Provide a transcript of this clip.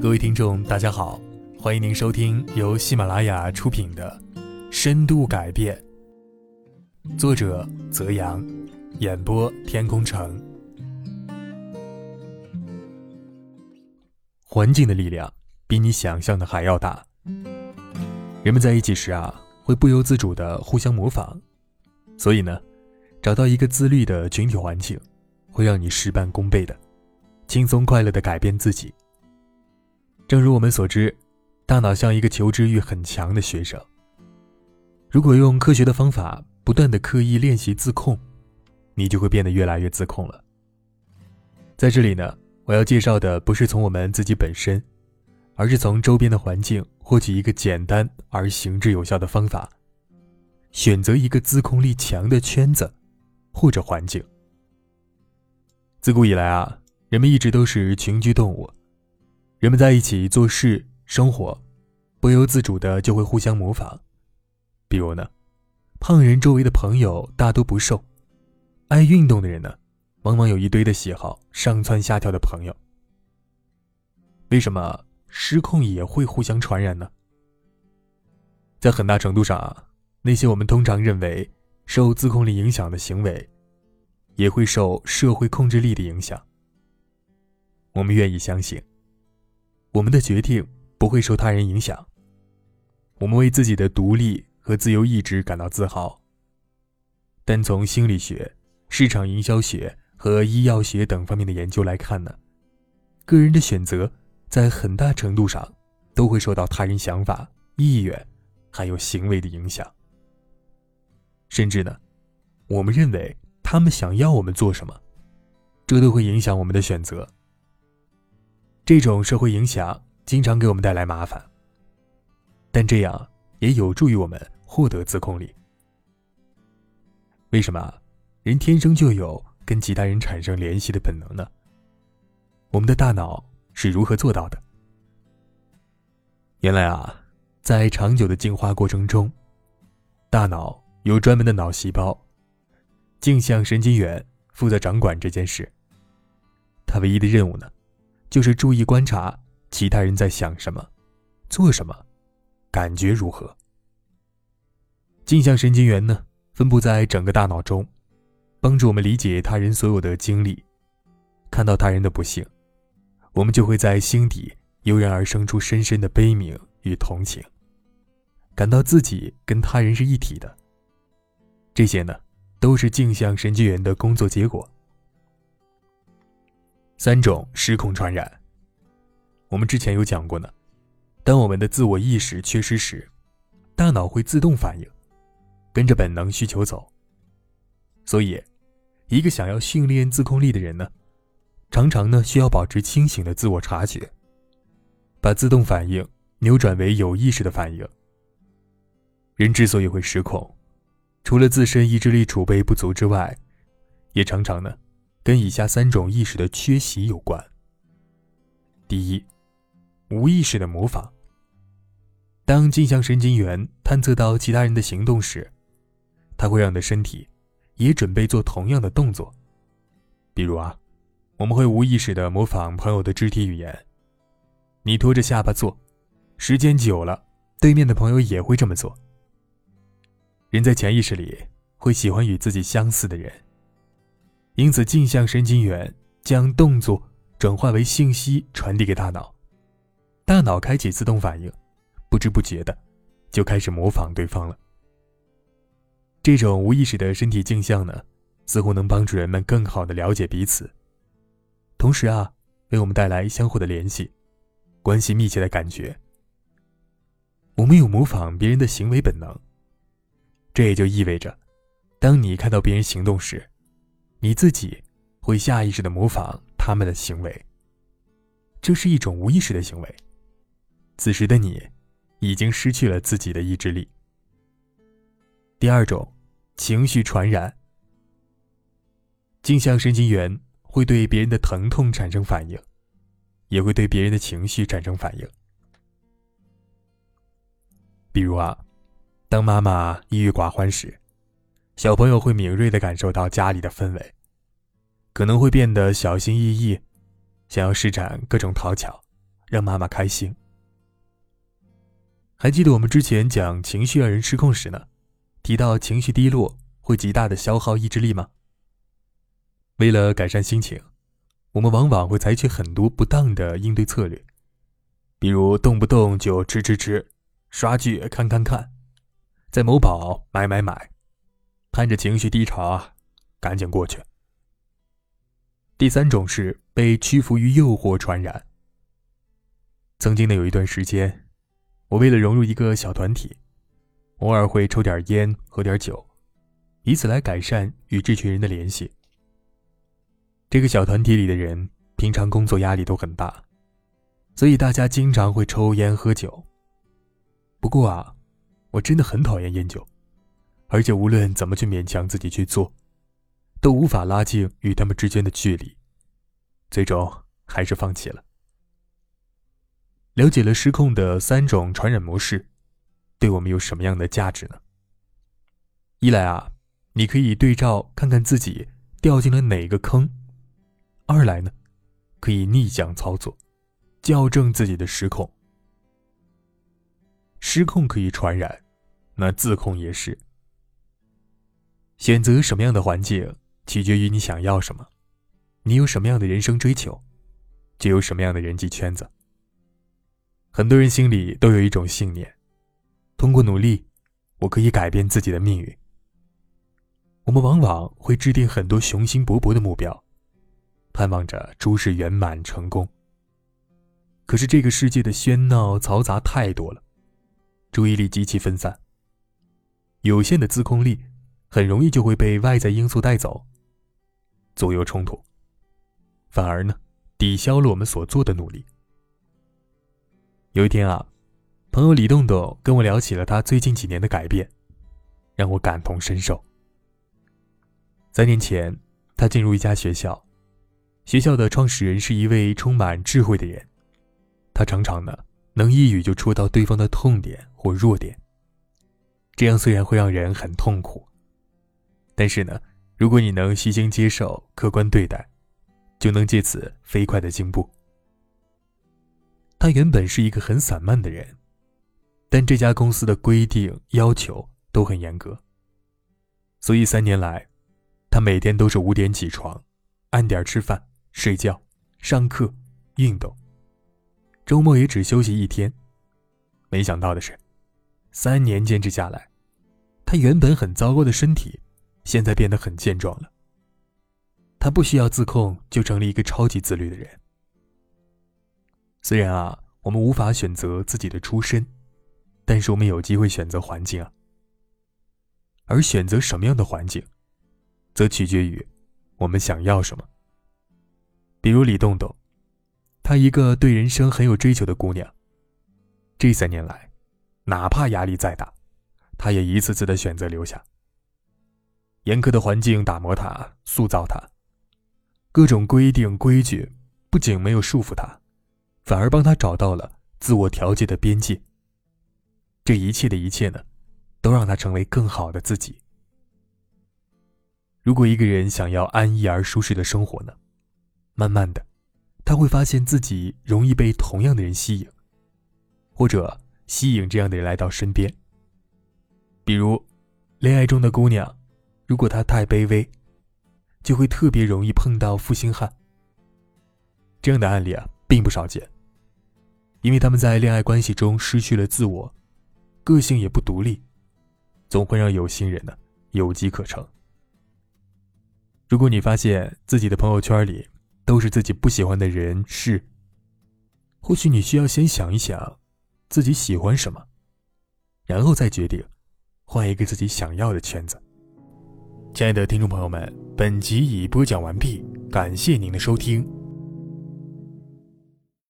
各位听众，大家好，欢迎您收听由喜马拉雅出品的《深度改变》，作者泽阳，演播天空城。环境的力量比你想象的还要大。人们在一起时啊，会不由自主的互相模仿，所以呢，找到一个自律的群体环境，会让你事半功倍的，轻松快乐的改变自己。正如我们所知，大脑像一个求知欲很强的学生。如果用科学的方法不断的刻意练习自控，你就会变得越来越自控了。在这里呢，我要介绍的不是从我们自己本身，而是从周边的环境获取一个简单而行之有效的方法。选择一个自控力强的圈子或者环境。自古以来啊，人们一直都是群居动物。人们在一起做事、生活，不由自主的就会互相模仿。比如呢，胖人周围的朋友大都不瘦，爱运动的人呢，往往有一堆的喜好，上蹿下跳的朋友。为什么失控也会互相传染呢？在很大程度上啊，那些我们通常认为受自控力影响的行为，也会受社会控制力的影响。我们愿意相信。我们的决定不会受他人影响。我们为自己的独立和自由意志感到自豪。但从心理学、市场营销学和医药学等方面的研究来看呢，个人的选择在很大程度上都会受到他人想法、意愿，还有行为的影响。甚至呢，我们认为他们想要我们做什么，这都会影响我们的选择。这种社会影响经常给我们带来麻烦，但这样也有助于我们获得自控力。为什么人天生就有跟其他人产生联系的本能呢？我们的大脑是如何做到的？原来啊，在长久的进化过程中，大脑有专门的脑细胞，镜像神经元负责掌管这件事。它唯一的任务呢？就是注意观察其他人在想什么、做什么、感觉如何。镜像神经元呢，分布在整个大脑中，帮助我们理解他人所有的经历。看到他人的不幸，我们就会在心底油然而生出深深的悲悯与同情，感到自己跟他人是一体的。这些呢，都是镜像神经元的工作结果。三种失控传染。我们之前有讲过呢，当我们的自我意识缺失时，大脑会自动反应，跟着本能需求走。所以，一个想要训练自控力的人呢，常常呢需要保持清醒的自我察觉，把自动反应扭转为有意识的反应。人之所以会失控，除了自身意志力储备不足之外，也常常呢。跟以下三种意识的缺席有关。第一，无意识的模仿。当镜像神经元探测到其他人的行动时，它会让你的身体也准备做同样的动作。比如啊，我们会无意识的模仿朋友的肢体语言。你拖着下巴坐，时间久了，对面的朋友也会这么做。人在潜意识里会喜欢与自己相似的人。因此，镜像神经元将动作转化为信息传递给大脑，大脑开启自动反应，不知不觉的就开始模仿对方了。这种无意识的身体镜像呢，似乎能帮助人们更好的了解彼此，同时啊，为我们带来相互的联系，关系密切的感觉。我们有模仿别人的行为本能，这也就意味着，当你看到别人行动时，你自己会下意识的模仿他们的行为，这是一种无意识的行为。此时的你，已经失去了自己的意志力。第二种，情绪传染。镜像神经元会对别人的疼痛产生反应，也会对别人的情绪产生反应。比如啊，当妈妈抑郁寡欢时。小朋友会敏锐地感受到家里的氛围，可能会变得小心翼翼，想要施展各种讨巧，让妈妈开心。还记得我们之前讲情绪让人失控时呢，提到情绪低落会极大的消耗意志力吗？为了改善心情，我们往往会采取很多不当的应对策略，比如动不动就吃吃吃，刷剧看看看，在某宝买买买，盼着情绪低潮赶紧过去。第三种是被屈服于诱惑传染。曾经的有一段时间。我为了融入一个小团体，偶尔会抽点烟、喝点酒，以此来改善与这群人的联系。这个小团体里的人平常工作压力都很大，所以大家经常会抽烟喝酒。不过啊，我真的很讨厌烟酒，而且无论怎么去勉强自己去做，都无法拉近与他们之间的距离，最终还是放弃了。了解了失控的三种传染模式，对我们有什么样的价值呢？一来啊，你可以对照看看自己掉进了哪个坑；二来呢，可以逆向操作，校正自己的失控。失控可以传染，那自控也是。选择什么样的环境，取决于你想要什么，你有什么样的人生追求，就有什么样的人际圈子。很多人心里都有一种信念：通过努力，我可以改变自己的命运。我们往往会制定很多雄心勃勃的目标，盼望着诸事圆满成功。可是这个世界的喧闹嘈杂太多了，注意力极其分散，有限的自控力很容易就会被外在因素带走，左右冲突，反而呢抵消了我们所做的努力。有一天啊，朋友李栋栋跟我聊起了他最近几年的改变，让我感同身受。三年前，他进入一家学校，学校的创始人是一位充满智慧的人，他常常呢能一语就戳到对方的痛点或弱点。这样虽然会让人很痛苦，但是呢，如果你能虚心接受、客观对待，就能借此飞快的进步。他原本是一个很散漫的人，但这家公司的规定要求都很严格，所以三年来，他每天都是五点起床，按点吃饭、睡觉、上课、运动，周末也只休息一天。没想到的是，三年坚持下来，他原本很糟糕的身体，现在变得很健壮了。他不需要自控，就成了一个超级自律的人。虽然啊，我们无法选择自己的出身，但是我们有机会选择环境啊。而选择什么样的环境，则取决于我们想要什么。比如李栋栋，她一个对人生很有追求的姑娘。这三年来，哪怕压力再大，她也一次次的选择留下。严苛的环境打磨他，塑造他，各种规定规矩不仅没有束缚他。反而帮他找到了自我调节的边界。这一切的一切呢，都让他成为更好的自己。如果一个人想要安逸而舒适的生活呢，慢慢的，他会发现自己容易被同样的人吸引，或者吸引这样的人来到身边。比如，恋爱中的姑娘，如果他太卑微，就会特别容易碰到负心汉。这样的案例啊，并不少见。因为他们在恋爱关系中失去了自我，个性也不独立，总会让有心人呢有机可乘。如果你发现自己的朋友圈里都是自己不喜欢的人事，或许你需要先想一想，自己喜欢什么，然后再决定换一个自己想要的圈子。亲爱的听众朋友们，本集已播讲完毕，感谢您的收听。